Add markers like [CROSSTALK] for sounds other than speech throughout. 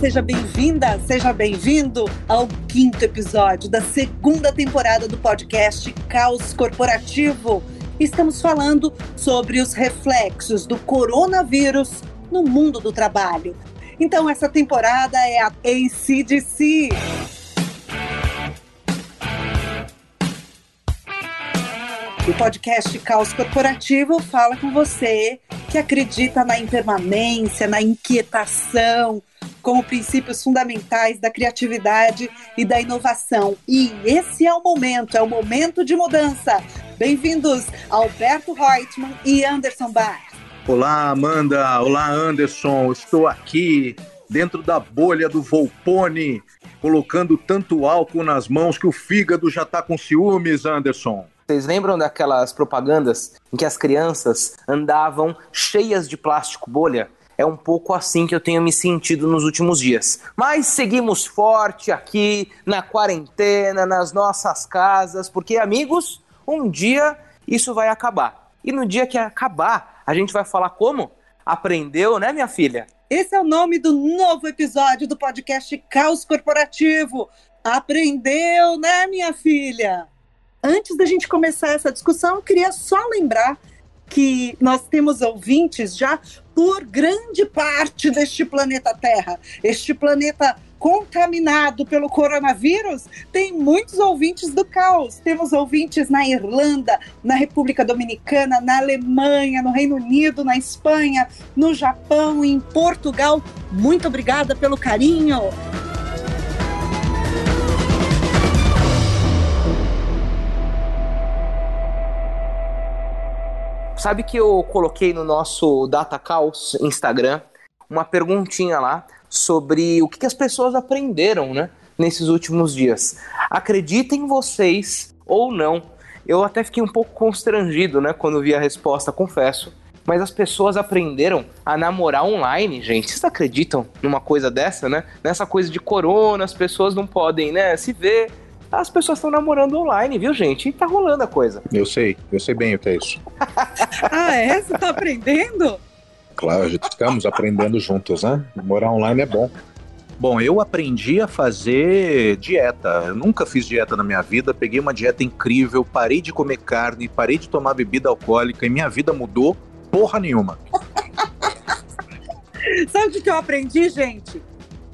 seja bem-vinda, seja bem-vindo ao quinto episódio da segunda temporada do podcast Caos Corporativo. Estamos falando sobre os reflexos do coronavírus no mundo do trabalho. Então, essa temporada é a ACDC. O podcast Caos Corporativo fala com você que acredita na impermanência, na inquietação, como princípios fundamentais da criatividade e da inovação. E esse é o momento, é o momento de mudança. Bem-vindos, Alberto Reutemann e Anderson Bar. Olá, Amanda. Olá, Anderson. Estou aqui dentro da bolha do Volpone, colocando tanto álcool nas mãos que o fígado já está com ciúmes, Anderson. Vocês lembram daquelas propagandas em que as crianças andavam cheias de plástico bolha? É um pouco assim que eu tenho me sentido nos últimos dias. Mas seguimos forte aqui na quarentena, nas nossas casas, porque amigos, um dia isso vai acabar. E no dia que acabar, a gente vai falar como? Aprendeu, né, minha filha? Esse é o nome do novo episódio do podcast Caos Corporativo. Aprendeu, né, minha filha? Antes da gente começar essa discussão, eu queria só lembrar que nós temos ouvintes já por grande parte deste planeta Terra. Este planeta contaminado pelo coronavírus tem muitos ouvintes do caos. Temos ouvintes na Irlanda, na República Dominicana, na Alemanha, no Reino Unido, na Espanha, no Japão em Portugal. Muito obrigada pelo carinho. Sabe que eu coloquei no nosso Data Caos Instagram uma perguntinha lá sobre o que, que as pessoas aprenderam, né, nesses últimos dias. Acreditem vocês ou não, eu até fiquei um pouco constrangido, né, quando vi a resposta, confesso. Mas as pessoas aprenderam a namorar online, gente. Vocês acreditam numa coisa dessa, né? Nessa coisa de corona, as pessoas não podem, né, se ver, as pessoas estão namorando online, viu, gente? E tá rolando a coisa. Eu sei, eu sei bem o que é isso. [LAUGHS] ah, é? Você tá aprendendo? Claro, estamos aprendendo juntos, né? Namorar online é bom. Bom, eu aprendi a fazer dieta. Eu nunca fiz dieta na minha vida. Peguei uma dieta incrível, parei de comer carne, parei de tomar bebida alcoólica e minha vida mudou porra nenhuma. [LAUGHS] Sabe o que eu aprendi, gente?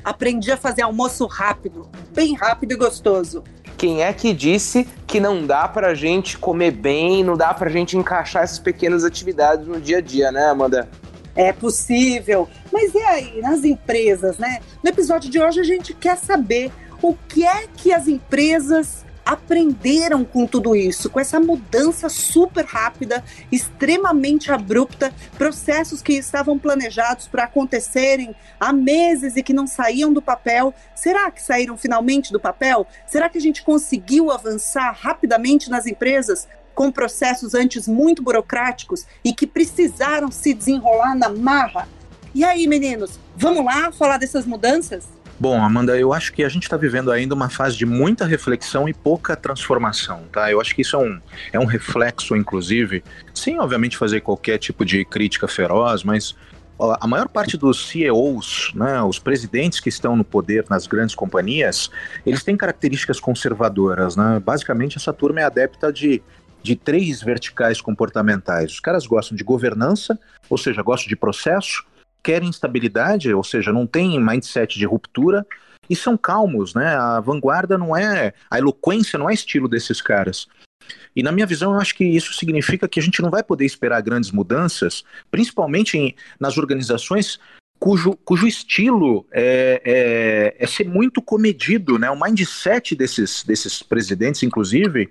Aprendi a fazer almoço rápido, bem rápido e gostoso. Quem é que disse que não dá pra gente comer bem, não dá pra gente encaixar essas pequenas atividades no dia a dia, né, Amanda? É possível. Mas e aí, nas empresas, né? No episódio de hoje a gente quer saber o que é que as empresas aprenderam com tudo isso, com essa mudança super rápida, extremamente abrupta, processos que estavam planejados para acontecerem há meses e que não saíam do papel. Será que saíram finalmente do papel? Será que a gente conseguiu avançar rapidamente nas empresas? Com processos antes muito burocráticos e que precisaram se desenrolar na marra? E aí, meninos, vamos lá falar dessas mudanças? Bom, Amanda, eu acho que a gente está vivendo ainda uma fase de muita reflexão e pouca transformação, tá? Eu acho que isso é um, é um reflexo, inclusive, sem obviamente fazer qualquer tipo de crítica feroz, mas a maior parte dos CEOs, né, os presidentes que estão no poder nas grandes companhias, eles têm características conservadoras, né? Basicamente, essa turma é adepta de de três verticais comportamentais. Os caras gostam de governança, ou seja, gostam de processo, querem estabilidade, ou seja, não tem mindset de ruptura e são calmos, né? A vanguarda não é, a eloquência não é estilo desses caras. E na minha visão, eu acho que isso significa que a gente não vai poder esperar grandes mudanças, principalmente em, nas organizações cujo, cujo estilo é, é, é, ser muito comedido, né? O mindset desses, desses presidentes, inclusive,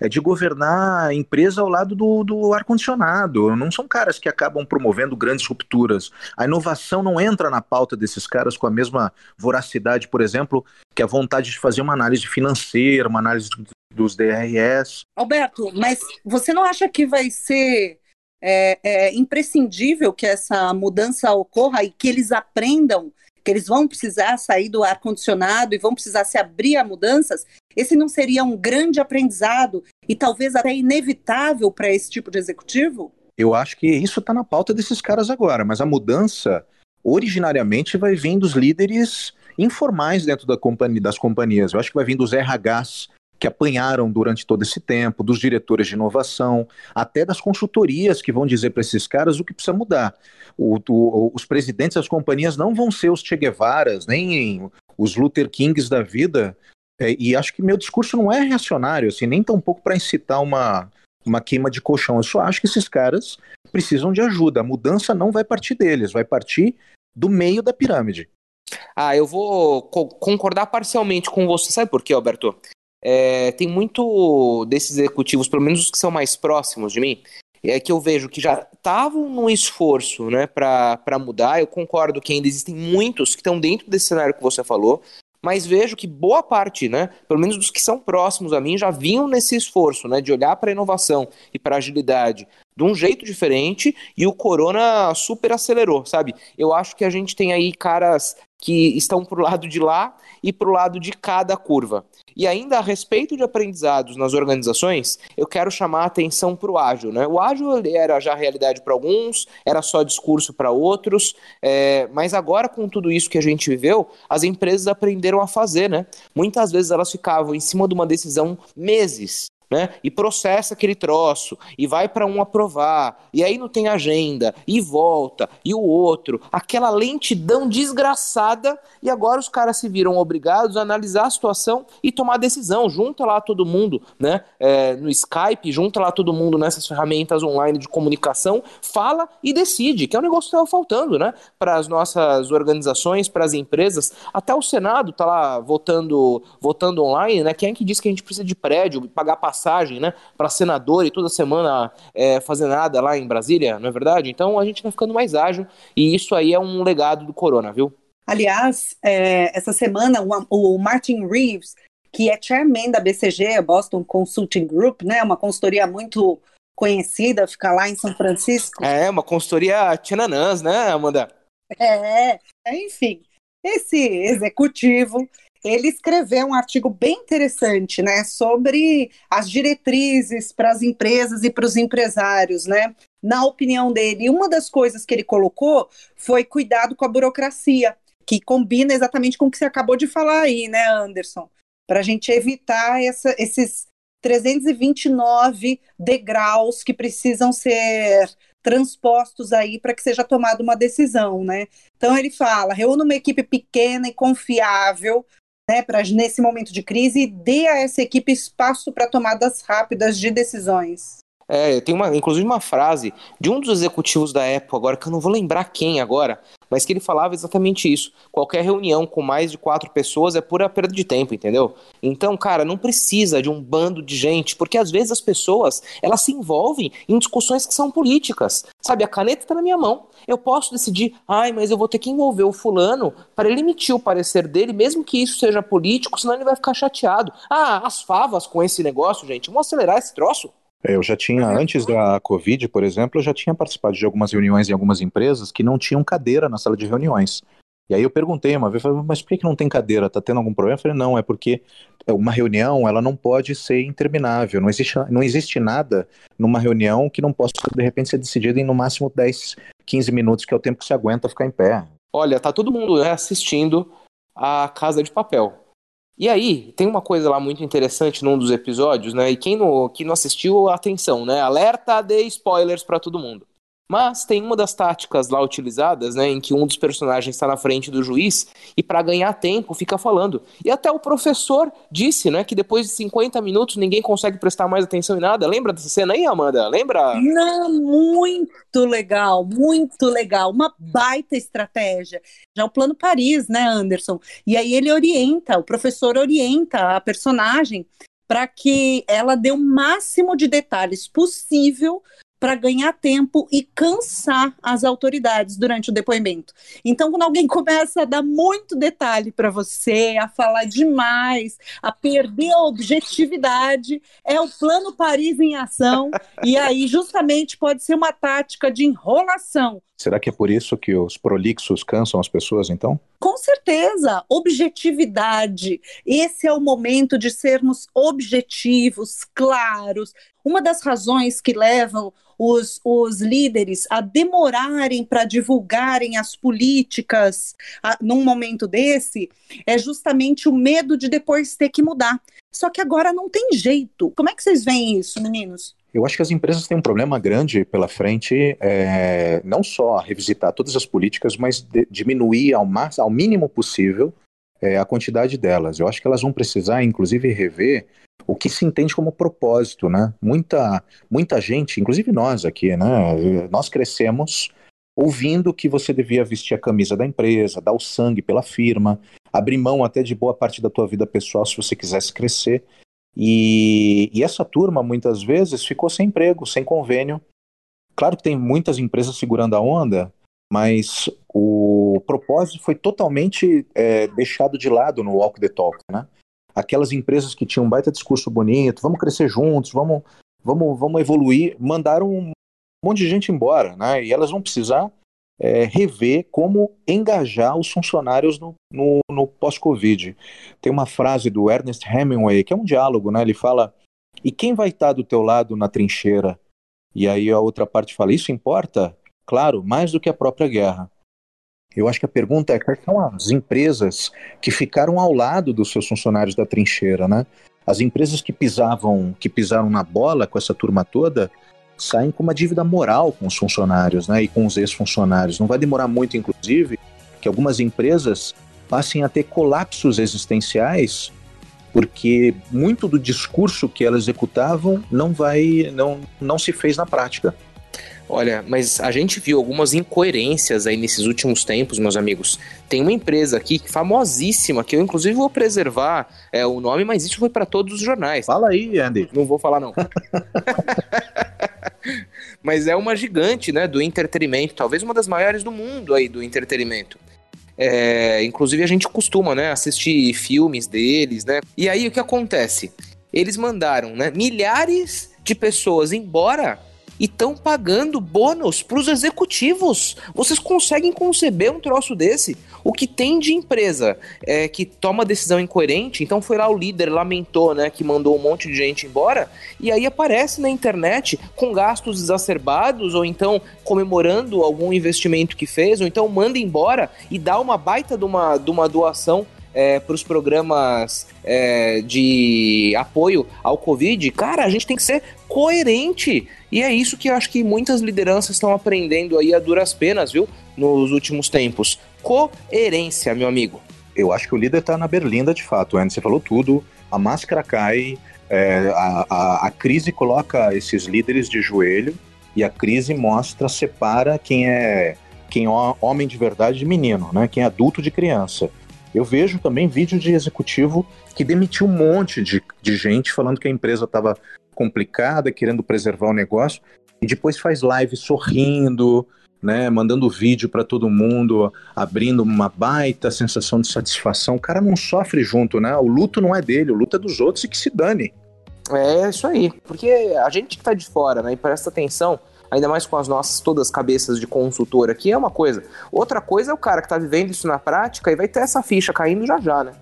é de governar a empresa ao lado do, do ar-condicionado. Não são caras que acabam promovendo grandes rupturas. A inovação não entra na pauta desses caras com a mesma voracidade, por exemplo, que a vontade de fazer uma análise financeira, uma análise dos DRS. Alberto, mas você não acha que vai ser é, é, imprescindível que essa mudança ocorra e que eles aprendam que eles vão precisar sair do ar-condicionado e vão precisar se abrir a mudanças, esse não seria um grande aprendizado e talvez até inevitável para esse tipo de executivo? Eu acho que isso está na pauta desses caras agora, mas a mudança originariamente vai vir dos líderes informais dentro da companhia, das companhias. Eu acho que vai vir dos RHs que apanharam durante todo esse tempo, dos diretores de inovação, até das consultorias que vão dizer para esses caras o que precisa mudar. O, o, os presidentes das companhias não vão ser os Che Guevaras, nem os Luther Kings da vida, é, e acho que meu discurso não é reacionário, assim, nem tão pouco para incitar uma, uma queima de colchão. Eu só acho que esses caras precisam de ajuda. A mudança não vai partir deles, vai partir do meio da pirâmide. Ah, eu vou co concordar parcialmente com você. Sabe por quê, Alberto? É, tem muito desses executivos, pelo menos os que são mais próximos de mim, é que eu vejo que já estavam no esforço né, para mudar. Eu concordo que ainda existem muitos que estão dentro desse cenário que você falou, mas vejo que boa parte, né, pelo menos dos que são próximos a mim, já vinham nesse esforço né, de olhar para a inovação e para a agilidade de um jeito diferente e o corona super acelerou, sabe? Eu acho que a gente tem aí caras que estão para o lado de lá e para o lado de cada curva. E ainda a respeito de aprendizados nas organizações, eu quero chamar a atenção para o ágil. Né? O ágil era já realidade para alguns, era só discurso para outros, é, mas agora com tudo isso que a gente viveu, as empresas aprenderam a fazer. Né? Muitas vezes elas ficavam em cima de uma decisão meses, né? E processa aquele troço e vai para um aprovar, e aí não tem agenda, e volta, e o outro, aquela lentidão desgraçada, e agora os caras se viram obrigados a analisar a situação e tomar decisão. Junta lá todo mundo, né? É, no Skype, junta lá todo mundo nessas ferramentas online de comunicação, fala e decide, que é um negócio que estava faltando, né? Para as nossas organizações, para as empresas, até o Senado tá lá votando, votando online, né? Quem é que diz que a gente precisa de prédio, pagar passagem passagem, né, para senador e toda semana é, fazer nada lá em Brasília, não é verdade? Então a gente vai ficando mais ágil e isso aí é um legado do corona, viu? Aliás, é, essa semana o, o Martin Reeves, que é chairman da BCG, Boston Consulting Group, né, uma consultoria muito conhecida, fica lá em São Francisco. É, uma consultoria tchananãs, né, Amanda? É, enfim, esse executivo ele escreveu um artigo bem interessante, né, sobre as diretrizes para as empresas e para os empresários, né? Na opinião dele, uma das coisas que ele colocou foi cuidado com a burocracia, que combina exatamente com o que você acabou de falar aí, né, Anderson? Para a gente evitar essa, esses 329 degraus que precisam ser transpostos aí para que seja tomada uma decisão, né? Então ele fala, reúna uma equipe pequena e confiável né, nesse momento de crise, dê a essa equipe espaço para tomadas rápidas de decisões. É, tem uma, inclusive uma frase de um dos executivos da Apple agora, que eu não vou lembrar quem agora, mas que ele falava exatamente isso. Qualquer reunião com mais de quatro pessoas é pura perda de tempo, entendeu? Então, cara, não precisa de um bando de gente, porque às vezes as pessoas, elas se envolvem em discussões que são políticas. Sabe, a caneta está na minha mão. Eu posso decidir, ai, mas eu vou ter que envolver o fulano para ele emitir o parecer dele, mesmo que isso seja político, senão ele vai ficar chateado. Ah, as favas com esse negócio, gente, vamos acelerar esse troço. É, eu já tinha, antes da Covid, por exemplo, eu já tinha participado de algumas reuniões em algumas empresas que não tinham cadeira na sala de reuniões. E aí eu perguntei uma vez, mas por que não tem cadeira? Tá tendo algum problema? Eu falei, não, é porque uma reunião ela não pode ser interminável. Não existe, não existe nada numa reunião que não possa, de repente, ser decidida em no máximo 10, 15 minutos, que é o tempo que se aguenta ficar em pé. Olha, tá todo mundo né, assistindo a Casa de Papel. E aí, tem uma coisa lá muito interessante num dos episódios, né? E quem não, quem não assistiu, atenção, né? Alerta de spoilers para todo mundo. Mas tem uma das táticas lá utilizadas, né, em que um dos personagens está na frente do juiz e para ganhar tempo fica falando. E até o professor disse, né, que depois de 50 minutos ninguém consegue prestar mais atenção em nada. Lembra dessa cena aí, Amanda? Lembra? Não, muito legal, muito legal, uma baita estratégia. Já o plano Paris, né, Anderson? E aí ele orienta, o professor orienta a personagem para que ela dê o máximo de detalhes possível para ganhar tempo e cansar as autoridades durante o depoimento. Então, quando alguém [LAUGHS] começa a dar muito detalhe para você, a falar demais, a perder a objetividade, é o plano Paris em ação, e aí justamente pode ser uma tática de enrolação. Será que é por isso que os prolixos cansam as pessoas, então? Com certeza, objetividade. Esse é o momento de sermos objetivos, claros. Uma das razões que levam os, os líderes a demorarem para divulgarem as políticas a, num momento desse é justamente o medo de depois ter que mudar. Só que agora não tem jeito. Como é que vocês veem isso, meninos? Eu acho que as empresas têm um problema grande pela frente, é, não só revisitar todas as políticas, mas de, diminuir ao, mais, ao mínimo possível é, a quantidade delas. Eu acho que elas vão precisar, inclusive, rever o que se entende como propósito, né? Muita, muita gente, inclusive nós aqui, né? Nós crescemos ouvindo que você devia vestir a camisa da empresa, dar o sangue pela firma, abrir mão até de boa parte da tua vida pessoal se você quisesse crescer. E, e essa turma, muitas vezes, ficou sem emprego, sem convênio. Claro que tem muitas empresas segurando a onda, mas o propósito foi totalmente é, deixado de lado no Walk the Talk, né? Aquelas empresas que tinham um baita discurso bonito, vamos crescer juntos, vamos, vamos, vamos evoluir, mandaram um monte de gente embora, né? E elas vão precisar é, rever como engajar os funcionários no, no, no pós-Covid. Tem uma frase do Ernest Hemingway, que é um diálogo, né? Ele fala: E quem vai estar do teu lado na trincheira? E aí a outra parte fala: Isso importa? Claro, mais do que a própria guerra. Eu acho que a pergunta é quais são as empresas que ficaram ao lado dos seus funcionários da trincheira, né? As empresas que pisavam, que pisaram na bola com essa turma toda, saem com uma dívida moral com os funcionários né, e com os ex-funcionários. Não vai demorar muito, inclusive, que algumas empresas passem a ter colapsos existenciais porque muito do discurso que elas executavam não vai não, não se fez na prática. Olha, mas a gente viu algumas incoerências aí nesses últimos tempos, meus amigos. Tem uma empresa aqui famosíssima, que eu inclusive vou preservar é, o nome, mas isso foi para todos os jornais. Fala aí, Andy. Não vou falar, não. [LAUGHS] [LAUGHS] mas é uma gigante, né, do entretenimento, talvez uma das maiores do mundo aí do entretenimento. É, inclusive a gente costuma, né, assistir filmes deles, né? E aí o que acontece? Eles mandaram, né, milhares de pessoas embora e estão pagando bônus para os executivos. Vocês conseguem conceber um troço desse? O que tem de empresa é, que toma decisão incoerente, então foi lá o líder, lamentou, né, que mandou um monte de gente embora, e aí aparece na internet com gastos exacerbados, ou então comemorando algum investimento que fez, ou então manda embora e dá uma baita de uma, de uma doação é, para os programas é, de apoio ao Covid, cara, a gente tem que ser coerente. E é isso que eu acho que muitas lideranças estão aprendendo aí a duras penas, viu? Nos últimos tempos. Coerência, meu amigo. Eu acho que o líder está na berlinda de fato, Andy. Você falou tudo. A máscara cai, é, a, a, a crise coloca esses líderes de joelho e a crise mostra, separa quem é quem é homem de verdade de menino, né? Quem é adulto de criança. Eu vejo também vídeo de executivo que demitiu um monte de, de gente falando que a empresa estava complicada, querendo preservar o negócio, e depois faz live sorrindo, né, mandando vídeo para todo mundo, abrindo uma baita sensação de satisfação. O cara não sofre junto, né? O luto não é dele, o luto é dos outros e que se dane. É isso aí, porque a gente que tá de fora, né, e presta atenção, ainda mais com as nossas todas cabeças de consultor aqui, é uma coisa. Outra coisa é o cara que tá vivendo isso na prática e vai ter essa ficha caindo já já, né?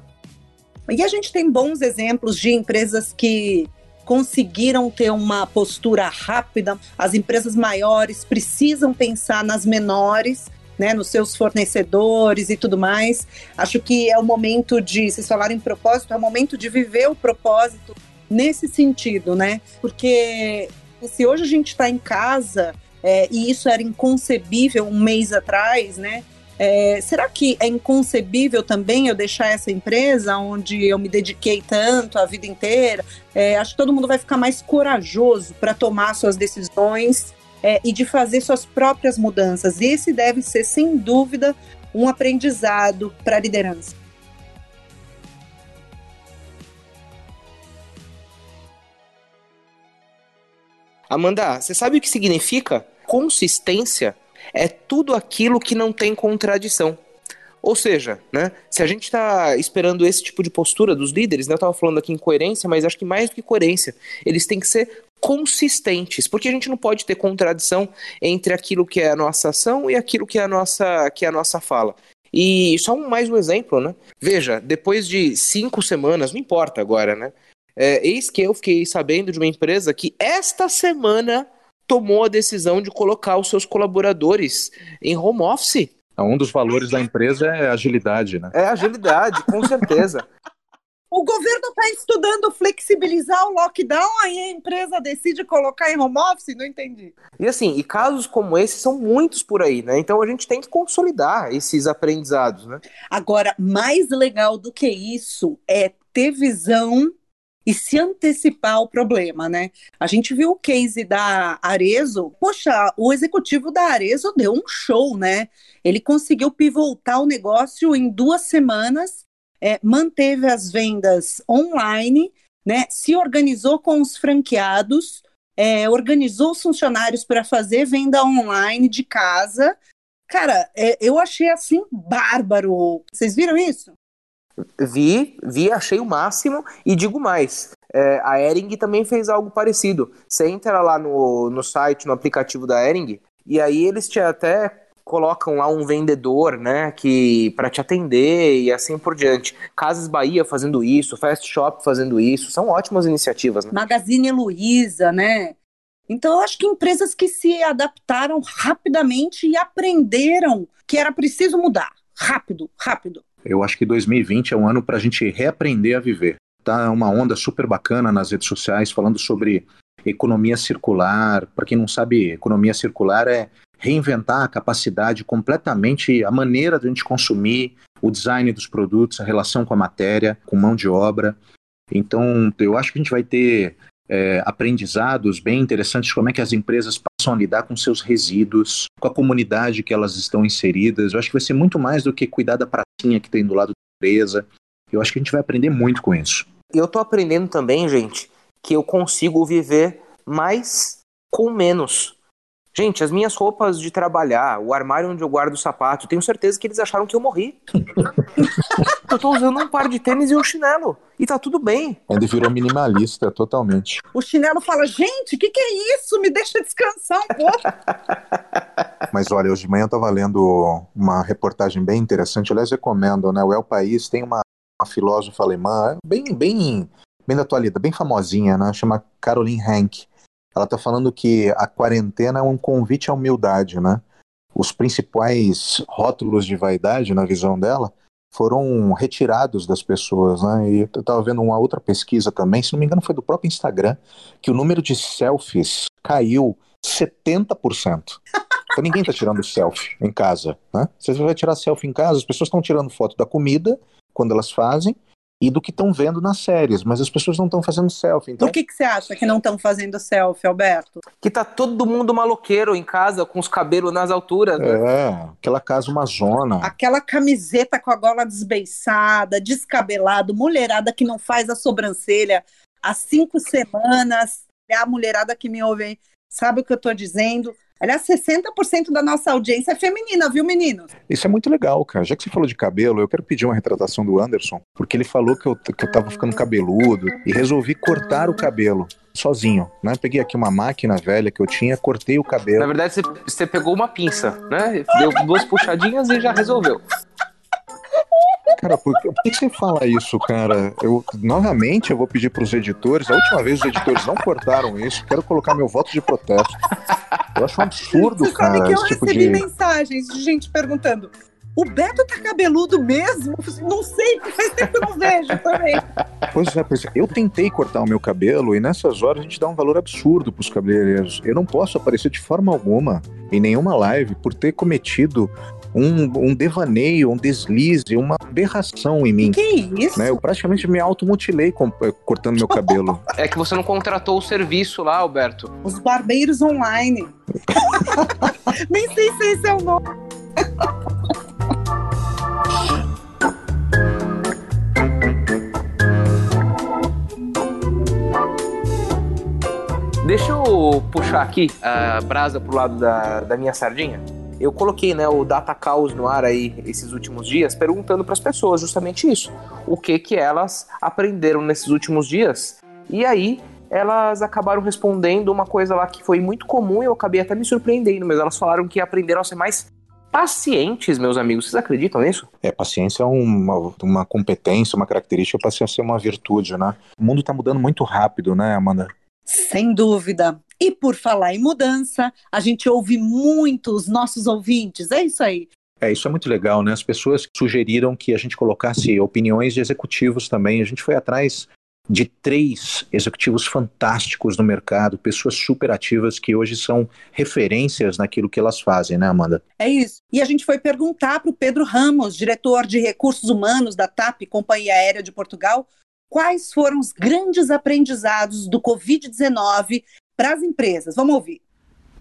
E a gente tem bons exemplos de empresas que conseguiram ter uma postura rápida. As empresas maiores precisam pensar nas menores, né, nos seus fornecedores e tudo mais. Acho que é o momento de, vocês falaram em propósito, é o momento de viver o propósito nesse sentido, né? Porque se hoje a gente está em casa é, e isso era inconcebível um mês atrás, né? É, será que é inconcebível também eu deixar essa empresa onde eu me dediquei tanto a vida inteira? É, acho que todo mundo vai ficar mais corajoso para tomar suas decisões é, e de fazer suas próprias mudanças. Esse deve ser, sem dúvida, um aprendizado para a liderança. Amanda, você sabe o que significa consistência? é tudo aquilo que não tem contradição. Ou seja, né, se a gente está esperando esse tipo de postura dos líderes, né, eu estava falando aqui em coerência, mas acho que mais do que coerência, eles têm que ser consistentes, porque a gente não pode ter contradição entre aquilo que é a nossa ação e aquilo que é a nossa, que é a nossa fala. E só um, mais um exemplo, né? Veja, depois de cinco semanas, não importa agora, né? É, eis que eu fiquei sabendo de uma empresa que esta semana tomou a decisão de colocar os seus colaboradores em home office. Um dos valores da empresa é agilidade, né? É agilidade, com certeza. O governo está estudando flexibilizar o lockdown, aí a empresa decide colocar em home office? Não entendi. E assim, e casos como esse são muitos por aí, né? Então a gente tem que consolidar esses aprendizados, né? Agora, mais legal do que isso é ter visão e se antecipar ao problema, né? A gente viu o case da Arezo. Poxa, o executivo da Arezo deu um show, né? Ele conseguiu pivotar o negócio em duas semanas é, manteve as vendas online, né, se organizou com os franqueados, é, organizou os funcionários para fazer venda online de casa. Cara, é, eu achei assim bárbaro. Vocês viram isso? Vi, vi, achei o máximo e digo mais. É, a Ering também fez algo parecido. Você entra lá no, no site, no aplicativo da Ering, e aí eles te até colocam lá um vendedor, né, que para te atender e assim por diante. Casas Bahia fazendo isso, Fast Shop fazendo isso, são ótimas iniciativas. Né? Magazine Luiza, né? Então eu acho que empresas que se adaptaram rapidamente e aprenderam que era preciso mudar, rápido, rápido. Eu acho que 2020 é um ano para a gente reaprender a viver. Tá uma onda super bacana nas redes sociais falando sobre economia circular. Para quem não sabe, economia circular é reinventar a capacidade completamente, a maneira de a gente consumir, o design dos produtos, a relação com a matéria, com mão de obra. Então, eu acho que a gente vai ter é, aprendizados bem interessantes como é que as empresas passam a lidar com seus resíduos, com a comunidade que elas estão inseridas. Eu acho que vai ser muito mais do que cuidar da pracinha que tem do lado da empresa. Eu acho que a gente vai aprender muito com isso. Eu estou aprendendo também, gente, que eu consigo viver mais com menos. Gente, as minhas roupas de trabalhar, o armário onde eu guardo o sapato, tenho certeza que eles acharam que eu morri. [LAUGHS] eu tô usando um par de tênis e um chinelo. E tá tudo bem. Ele virou minimalista totalmente. O chinelo fala: gente, o que, que é isso? Me deixa descansar um pouco. [LAUGHS] Mas olha, hoje de manhã eu tava lendo uma reportagem bem interessante. Aliás, recomendo, né? O El País tem uma, uma filósofa alemã, bem, bem, bem da atualidade, bem famosinha, né? Chama Caroline Henk ela está falando que a quarentena é um convite à humildade, né? Os principais rótulos de vaidade, na visão dela, foram retirados das pessoas, né? E eu estava vendo uma outra pesquisa também, se não me engano foi do próprio Instagram, que o número de selfies caiu 70%. Então ninguém está tirando selfie em casa, né? Você vai tirar selfie em casa, as pessoas estão tirando foto da comida quando elas fazem e do que estão vendo nas séries, mas as pessoas não estão fazendo selfie. Então... Por que, que você acha que não estão fazendo selfie, Alberto? Que tá todo mundo maloqueiro em casa, com os cabelos nas alturas. Né? É, aquela casa uma zona. Aquela camiseta com a gola desbeiçada, descabelado, mulherada que não faz a sobrancelha há cinco semanas. É a mulherada que me ouve aí, sabe o que eu tô dizendo? Aliás, 60% da nossa audiência é feminina, viu, meninos? Isso é muito legal, cara. Já que você falou de cabelo, eu quero pedir uma retratação do Anderson, porque ele falou que eu, que eu tava ficando cabeludo e resolvi cortar o cabelo sozinho, né? Peguei aqui uma máquina velha que eu tinha, cortei o cabelo. Na verdade, você, você pegou uma pinça, né? Deu duas puxadinhas e já resolveu. Cara, por que, por que, você fala isso, cara? Eu, novamente, eu vou pedir para os editores. A última vez os editores não cortaram isso. Quero colocar meu voto de protesto. Eu acho um absurdo, você cara. Sabe que eu recebi de... mensagens de gente perguntando: o Beto tá cabeludo mesmo? Não sei, [LAUGHS] faz tempo que eu não vejo também. Pois é, pois é, eu tentei cortar o meu cabelo e nessas horas a gente dá um valor absurdo pros cabeleireiros. Eu não posso aparecer de forma alguma em nenhuma live por ter cometido um, um devaneio, um deslize, uma aberração em mim. Que isso? Né? Eu praticamente me automutilei com, eh, cortando meu cabelo. [LAUGHS] É que você não contratou o serviço lá, Alberto. Os barbeiros online. [LAUGHS] Nem sei se esse é o nome. Deixa eu puxar aqui a brasa pro lado da, da minha sardinha. Eu coloquei né, o Data Caos no ar aí esses últimos dias, perguntando para as pessoas justamente isso. O que que elas aprenderam nesses últimos dias? E aí elas acabaram respondendo uma coisa lá que foi muito comum e eu acabei até me surpreendendo, mas elas falaram que aprenderam a ser mais pacientes, meus amigos. Vocês acreditam nisso? É, paciência é uma, uma competência, uma característica para ser uma virtude, né? O mundo está mudando muito rápido, né, Amanda? Sem dúvida. E por falar em mudança, a gente ouve muito os nossos ouvintes. É isso aí. É, isso é muito legal, né? As pessoas sugeriram que a gente colocasse opiniões de executivos também. A gente foi atrás de três executivos fantásticos no mercado, pessoas super ativas que hoje são referências naquilo que elas fazem, né, Amanda? É isso. E a gente foi perguntar para o Pedro Ramos, diretor de recursos humanos da TAP, Companhia Aérea de Portugal, quais foram os grandes aprendizados do Covid-19 para as empresas. Vamos ouvir.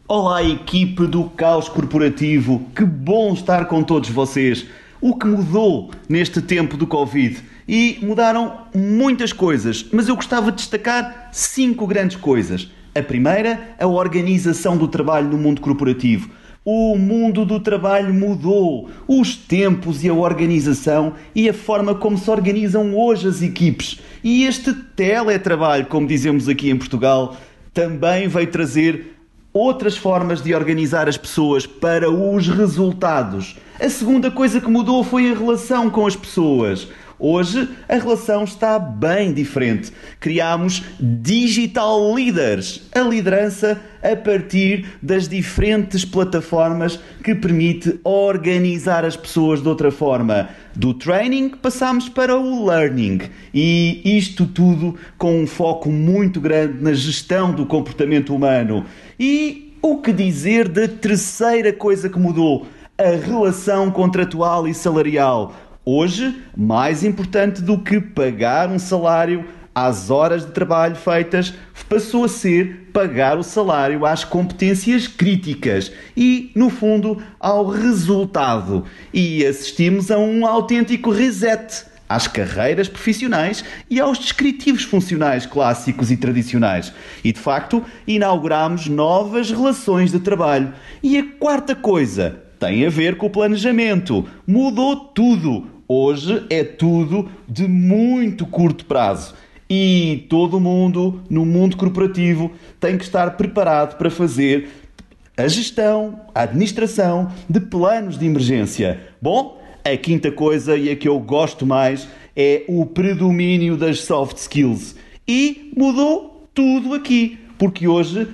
Olá, equipe do Caos Corporativo. Que bom estar com todos vocês. O que mudou neste tempo do Covid? E mudaram muitas coisas, mas eu gostava de destacar cinco grandes coisas. A primeira, a organização do trabalho no mundo corporativo. O mundo do trabalho mudou, os tempos e a organização e a forma como se organizam hoje as equipes. E este teletrabalho, como dizemos aqui em Portugal, também veio trazer outras formas de organizar as pessoas para os resultados. A segunda coisa que mudou foi a relação com as pessoas. Hoje a relação está bem diferente. Criamos digital leaders, a liderança a partir das diferentes plataformas que permite organizar as pessoas de outra forma. Do training passamos para o learning e isto tudo com um foco muito grande na gestão do comportamento humano. E o que dizer da terceira coisa que mudou? A relação contratual e salarial. Hoje, mais importante do que pagar um salário às horas de trabalho feitas, passou a ser pagar o salário às competências críticas e, no fundo, ao resultado. E assistimos a um autêntico reset às carreiras profissionais e aos descritivos funcionais clássicos e tradicionais. E de facto, inauguramos novas relações de trabalho. E a quarta coisa tem a ver com o planejamento. Mudou tudo. Hoje é tudo de muito curto prazo. E todo mundo no mundo corporativo tem que estar preparado para fazer a gestão, a administração de planos de emergência. Bom, a quinta coisa e a que eu gosto mais é o predomínio das soft skills. E mudou tudo aqui, porque hoje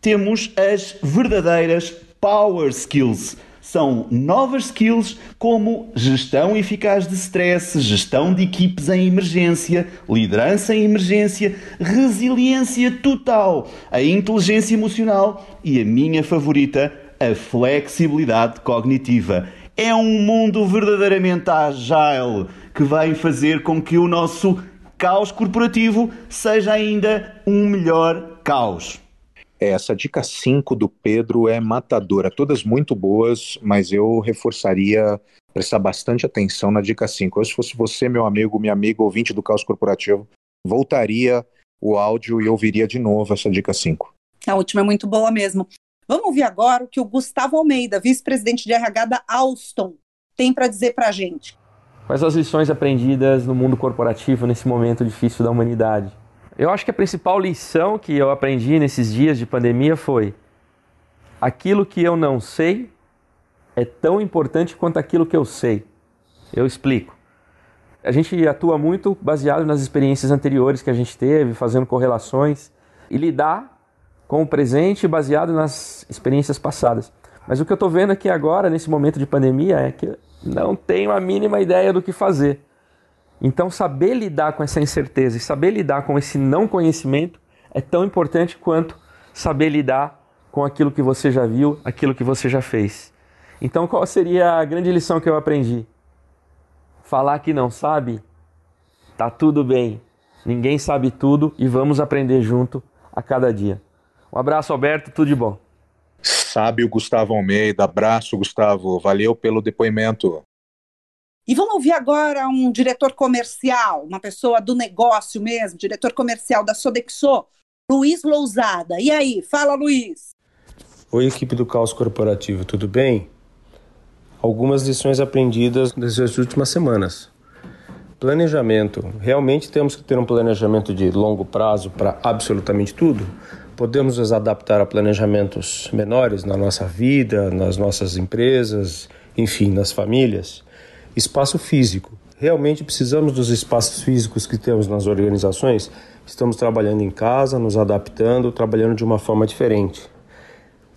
temos as verdadeiras power skills são novas skills como gestão eficaz de stress, gestão de equipes em emergência, liderança em emergência, resiliência total, a inteligência emocional e a minha favorita, a flexibilidade cognitiva. É um mundo verdadeiramente agile que vai fazer com que o nosso caos corporativo seja ainda um melhor caos. Essa dica 5 do Pedro é matadora, todas muito boas, mas eu reforçaria prestar bastante atenção na dica 5. se fosse você, meu amigo, minha amiga, ouvinte do Caos Corporativo, voltaria o áudio e ouviria de novo essa dica 5. A última é muito boa mesmo. Vamos ouvir agora o que o Gustavo Almeida, vice-presidente de RH da Alstom, tem para dizer para a gente. Quais as lições aprendidas no mundo corporativo nesse momento difícil da humanidade? Eu acho que a principal lição que eu aprendi nesses dias de pandemia foi: aquilo que eu não sei é tão importante quanto aquilo que eu sei. Eu explico. A gente atua muito baseado nas experiências anteriores que a gente teve, fazendo correlações e lidar com o presente baseado nas experiências passadas. Mas o que eu estou vendo aqui agora, nesse momento de pandemia, é que não tenho a mínima ideia do que fazer. Então, saber lidar com essa incerteza e saber lidar com esse não conhecimento é tão importante quanto saber lidar com aquilo que você já viu, aquilo que você já fez. Então, qual seria a grande lição que eu aprendi? Falar que não sabe, tá tudo bem. Ninguém sabe tudo e vamos aprender junto a cada dia. Um abraço, Alberto, tudo de bom. Sábio Gustavo Almeida, abraço, Gustavo. Valeu pelo depoimento. E vamos ouvir agora um diretor comercial, uma pessoa do negócio mesmo, diretor comercial da Sodexo, Luiz Lousada. E aí, fala Luiz. Oi, equipe do Caos Corporativo, tudo bem? Algumas lições aprendidas nessas últimas semanas. Planejamento. Realmente temos que ter um planejamento de longo prazo para absolutamente tudo? podemos nos adaptar a planejamentos menores na nossa vida, nas nossas empresas, enfim, nas famílias. Espaço físico. Realmente precisamos dos espaços físicos que temos nas organizações. Estamos trabalhando em casa, nos adaptando, trabalhando de uma forma diferente.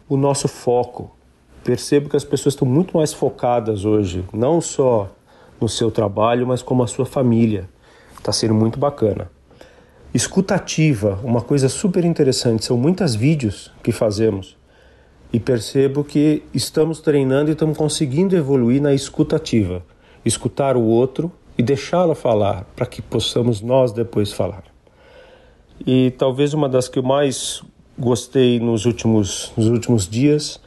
O nosso foco. Percebo que as pessoas estão muito mais focadas hoje, não só no seu trabalho, mas como a sua família. Está sendo muito bacana. Escutativa, uma coisa super interessante, são muitos vídeos que fazemos e percebo que estamos treinando e estamos conseguindo evoluir na escutativa, escutar o outro e deixá-lo falar para que possamos nós depois falar. E talvez uma das que eu mais gostei nos últimos, nos últimos dias,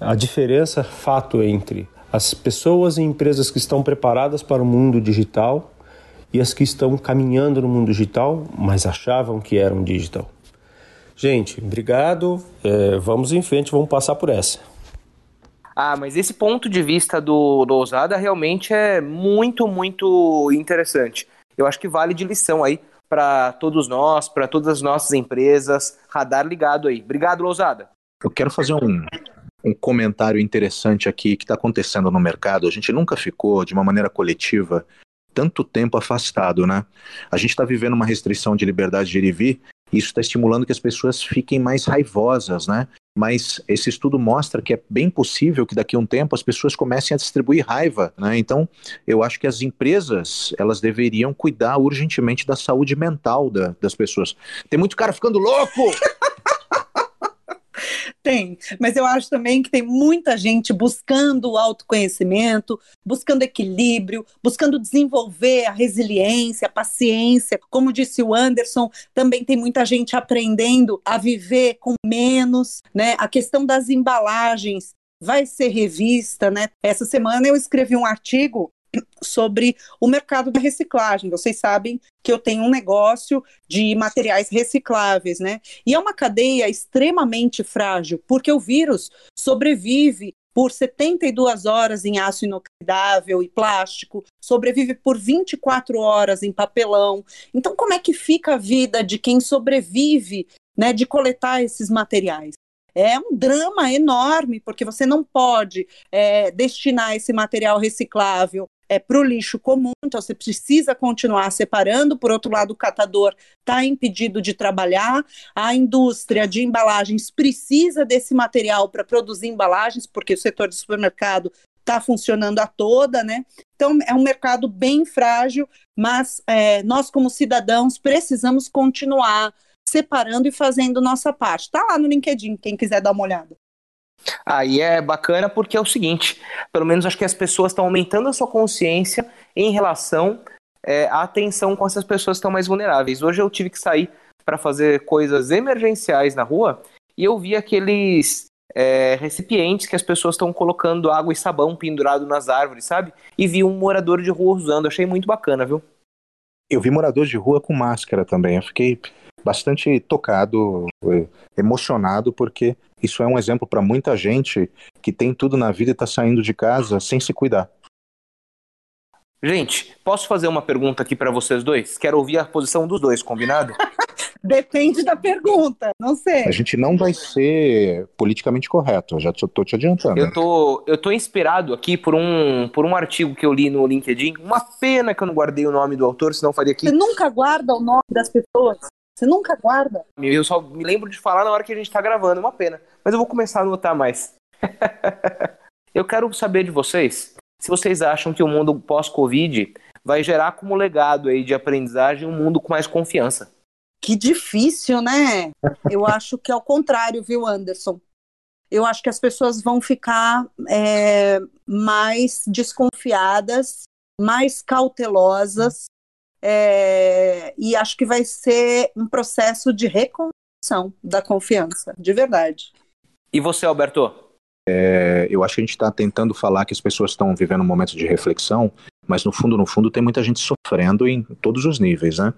a diferença fato entre as pessoas e empresas que estão preparadas para o mundo digital e as que estão caminhando no mundo digital, mas achavam que eram digital. Gente, obrigado. É, vamos em frente, vamos passar por essa. Ah, mas esse ponto de vista do, do Ousada realmente é muito, muito interessante. Eu acho que vale de lição aí para todos nós, para todas as nossas empresas. Radar ligado aí. Obrigado, Ousada. Eu quero fazer um, um comentário interessante aqui que está acontecendo no mercado. A gente nunca ficou, de uma maneira coletiva, tanto tempo afastado, né? A gente está vivendo uma restrição de liberdade de ir e vir, isso está estimulando que as pessoas fiquem mais raivosas, né? Mas esse estudo mostra que é bem possível que daqui a um tempo as pessoas comecem a distribuir raiva, né? Então, eu acho que as empresas, elas deveriam cuidar urgentemente da saúde mental da, das pessoas. Tem muito cara ficando louco! [LAUGHS] Tem, mas eu acho também que tem muita gente buscando o autoconhecimento, buscando equilíbrio, buscando desenvolver a resiliência, a paciência. Como disse o Anderson, também tem muita gente aprendendo a viver com menos, né? A questão das embalagens vai ser revista, né? Essa semana eu escrevi um artigo sobre o mercado da reciclagem. Vocês sabem que eu tenho um negócio de materiais recicláveis, né? E é uma cadeia extremamente frágil, porque o vírus sobrevive por 72 horas em aço inoxidável e plástico, sobrevive por 24 horas em papelão. Então, como é que fica a vida de quem sobrevive, né, de coletar esses materiais? é um drama enorme, porque você não pode é, destinar esse material reciclável é, para o lixo comum, então você precisa continuar separando. Por outro lado, o catador está impedido de trabalhar, a indústria de embalagens precisa desse material para produzir embalagens, porque o setor de supermercado está funcionando a toda, né? Então é um mercado bem frágil, mas é, nós como cidadãos precisamos continuar separando e fazendo nossa parte. Está lá no LinkedIn, quem quiser dar uma olhada. Aí é bacana porque é o seguinte, pelo menos acho que as pessoas estão aumentando a sua consciência em relação é, à atenção com essas pessoas que estão mais vulneráveis. Hoje eu tive que sair para fazer coisas emergenciais na rua e eu vi aqueles é, recipientes que as pessoas estão colocando água e sabão pendurado nas árvores, sabe? E vi um morador de rua usando, achei muito bacana, viu? Eu vi morador de rua com máscara também, eu fiquei bastante tocado, eh, emocionado, porque isso é um exemplo para muita gente que tem tudo na vida e está saindo de casa sem se cuidar. Gente, posso fazer uma pergunta aqui para vocês dois? Quero ouvir a posição dos dois, combinado? [LAUGHS] Depende da pergunta, não sei. A gente não vai ser politicamente correto, já estou te adiantando. Eu tô, eu tô inspirado aqui por um, por um artigo que eu li no LinkedIn. Uma pena que eu não guardei o nome do autor, senão faria aqui. Você nunca guarda o nome das pessoas? Você nunca guarda? Eu só me lembro de falar na hora que a gente tá gravando, é uma pena. Mas eu vou começar a anotar mais. [LAUGHS] eu quero saber de vocês se vocês acham que o mundo pós-Covid vai gerar como legado aí de aprendizagem um mundo com mais confiança. Que difícil, né? Eu [LAUGHS] acho que é o contrário, viu, Anderson? Eu acho que as pessoas vão ficar é, mais desconfiadas, mais cautelosas, é, e acho que vai ser um processo de reconstrução da confiança, de verdade. E você, Alberto? É, eu acho que a gente está tentando falar que as pessoas estão vivendo um momento de reflexão, mas no fundo, no fundo, tem muita gente sofrendo em todos os níveis, né?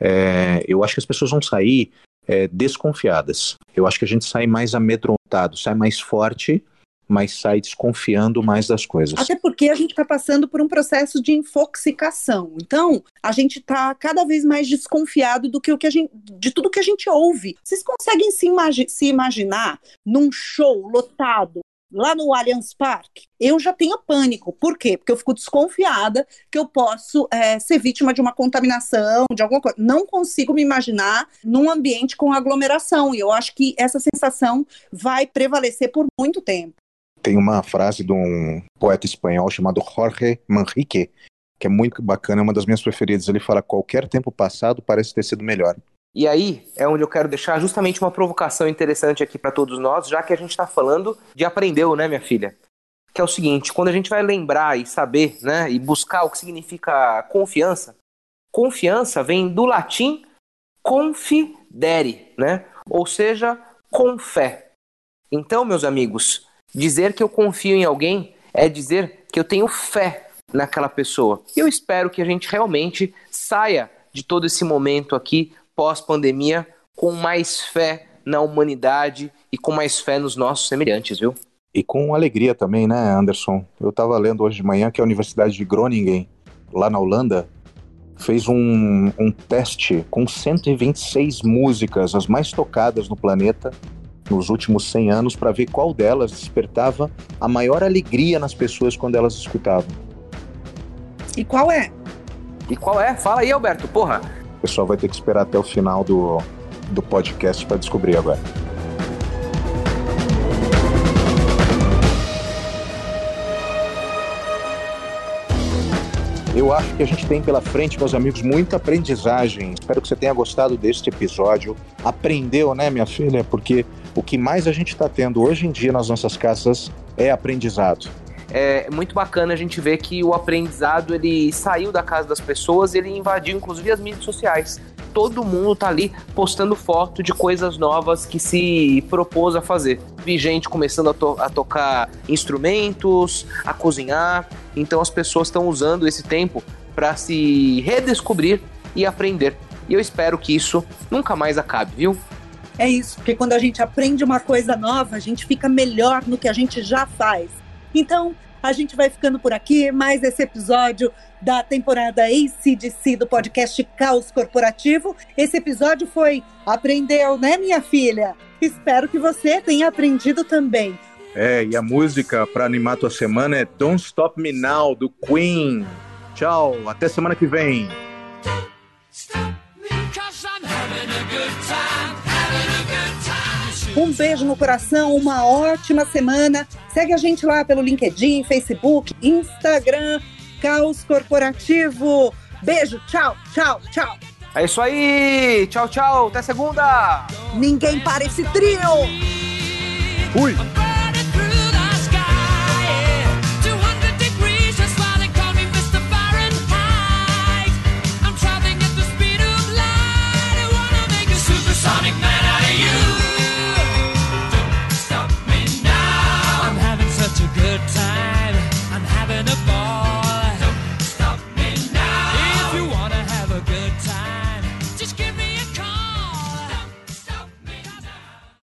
É, eu acho que as pessoas vão sair é, desconfiadas. Eu acho que a gente sai mais amedrontado, sai mais forte, mas sai desconfiando mais das coisas. Até porque a gente está passando por um processo de infoxicação. Então, a gente está cada vez mais desconfiado do que o que a gente, de tudo que a gente ouve. Vocês conseguem se, imagi se imaginar num show lotado, lá no Allianz Parque, eu já tenho pânico. Por quê? Porque eu fico desconfiada que eu posso é, ser vítima de uma contaminação, de alguma coisa. Não consigo me imaginar num ambiente com aglomeração. E eu acho que essa sensação vai prevalecer por muito tempo. Tem uma frase de um poeta espanhol chamado Jorge Manrique, que é muito bacana, é uma das minhas preferidas. Ele fala: qualquer tempo passado parece ter sido melhor. E aí é onde eu quero deixar justamente uma provocação interessante aqui para todos nós, já que a gente está falando de aprendeu, né, minha filha? Que é o seguinte: quando a gente vai lembrar e saber, né, e buscar o que significa confiança, confiança vem do latim confidere, né? Ou seja, com fé. Então, meus amigos, dizer que eu confio em alguém é dizer que eu tenho fé naquela pessoa. E eu espero que a gente realmente saia de todo esse momento aqui pós-pandemia com mais fé na humanidade e com mais fé nos nossos semelhantes, viu? E com alegria também, né, Anderson? Eu estava lendo hoje de manhã que a Universidade de Groningen, lá na Holanda, fez um, um teste com 126 músicas, as mais tocadas no planeta, nos últimos 100 anos, para ver qual delas despertava a maior alegria nas pessoas quando elas escutavam. E qual é? E qual é? Fala aí, Alberto, porra! O pessoal vai ter que esperar até o final do, do podcast para descobrir agora. Eu acho que a gente tem pela frente, meus amigos, muita aprendizagem. Espero que você tenha gostado deste episódio. Aprendeu, né, minha filha? Porque o que mais a gente está tendo hoje em dia nas nossas casas é aprendizado é muito bacana a gente ver que o aprendizado ele saiu da casa das pessoas, ele invadiu inclusive as mídias sociais. Todo mundo tá ali postando foto de coisas novas que se propôs a fazer. Vi gente começando a, to a tocar instrumentos, a cozinhar. Então as pessoas estão usando esse tempo para se redescobrir e aprender. E eu espero que isso nunca mais acabe, viu? É isso, porque quando a gente aprende uma coisa nova, a gente fica melhor no que a gente já faz. Então, a gente vai ficando por aqui, mais esse episódio da temporada ACDC do podcast Caos Corporativo. Esse episódio foi Aprendeu, né, minha filha? Espero que você tenha aprendido também. É, e a música para animar tua semana é Don't Stop Me Now, do Queen. Tchau, até semana que vem. Um beijo no coração, uma ótima semana. Segue a gente lá pelo LinkedIn, Facebook, Instagram, Caos Corporativo. Beijo, tchau, tchau, tchau. É isso aí, tchau, tchau, até segunda. Ninguém para esse trio. Fui.